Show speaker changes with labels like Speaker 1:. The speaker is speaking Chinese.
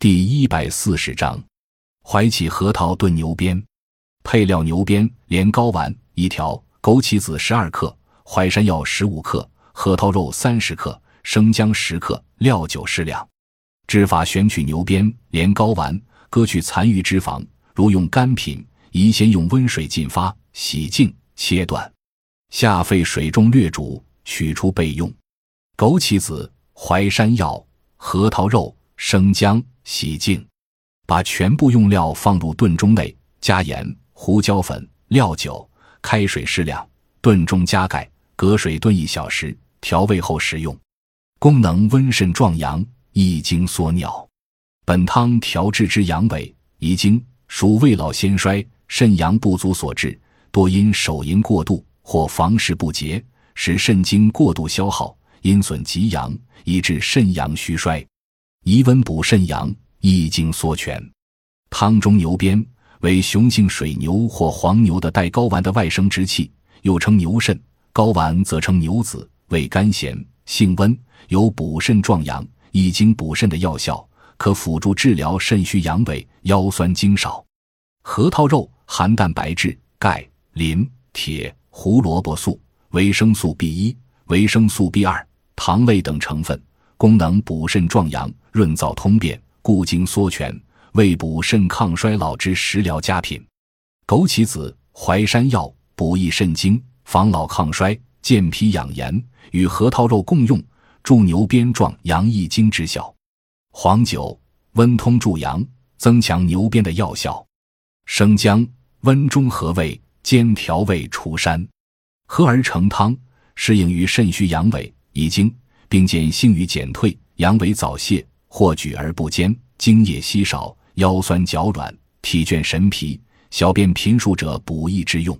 Speaker 1: 第一百四十章，怀起核桃炖牛鞭。配料：牛鞭、连睾丸一条，枸杞子十二克，淮山药十五克，核桃肉三十克，生姜十克，料酒适量。制法：选取牛鞭、连睾丸，割去残余脂肪。如用干品，宜先用温水浸发，洗净，切断，下沸水中略煮，取出备用。枸杞子、淮山药、核桃肉、生姜。洗净，把全部用料放入炖盅内，加盐、胡椒粉、料酒，开水适量，炖盅加盖，隔水炖一小时，调味后食用。功能温肾壮阳，益精缩尿。本汤调治之阳痿、遗精，属未老先衰、肾阳不足所致，多因手淫过度或房事不洁，使肾精过度消耗，阴损极阳，以致肾阳虚衰。宜温补肾阳，益精缩泉。汤中牛鞭为雄性水牛或黄牛的带睾丸的外生殖器，又称牛肾。睾丸则称牛子，味甘咸，性温，有补肾壮阳、益精补肾的药效，可辅助治疗肾虚阳痿、腰酸精少。核桃肉含蛋白质、钙、磷、铁、胡萝卜素、维生素 B 一、维生素 B 二、糖类等成分。功能补肾壮阳、润燥通便、固精缩泉，为补肾抗衰老之食疗佳品。枸杞子、淮山药补益肾精、防老抗衰、健脾养颜，与核桃肉共用，助牛鞭壮阳益精之效。黄酒温通助阳，增强牛鞭的药效。生姜温中和胃，兼调胃除膻，喝而成汤，适应于肾虚阳痿、遗精。并见性欲减退、阳痿早泄，或举而不坚、精液稀少、腰酸脚软、体倦神疲、小便频数者，补益之用。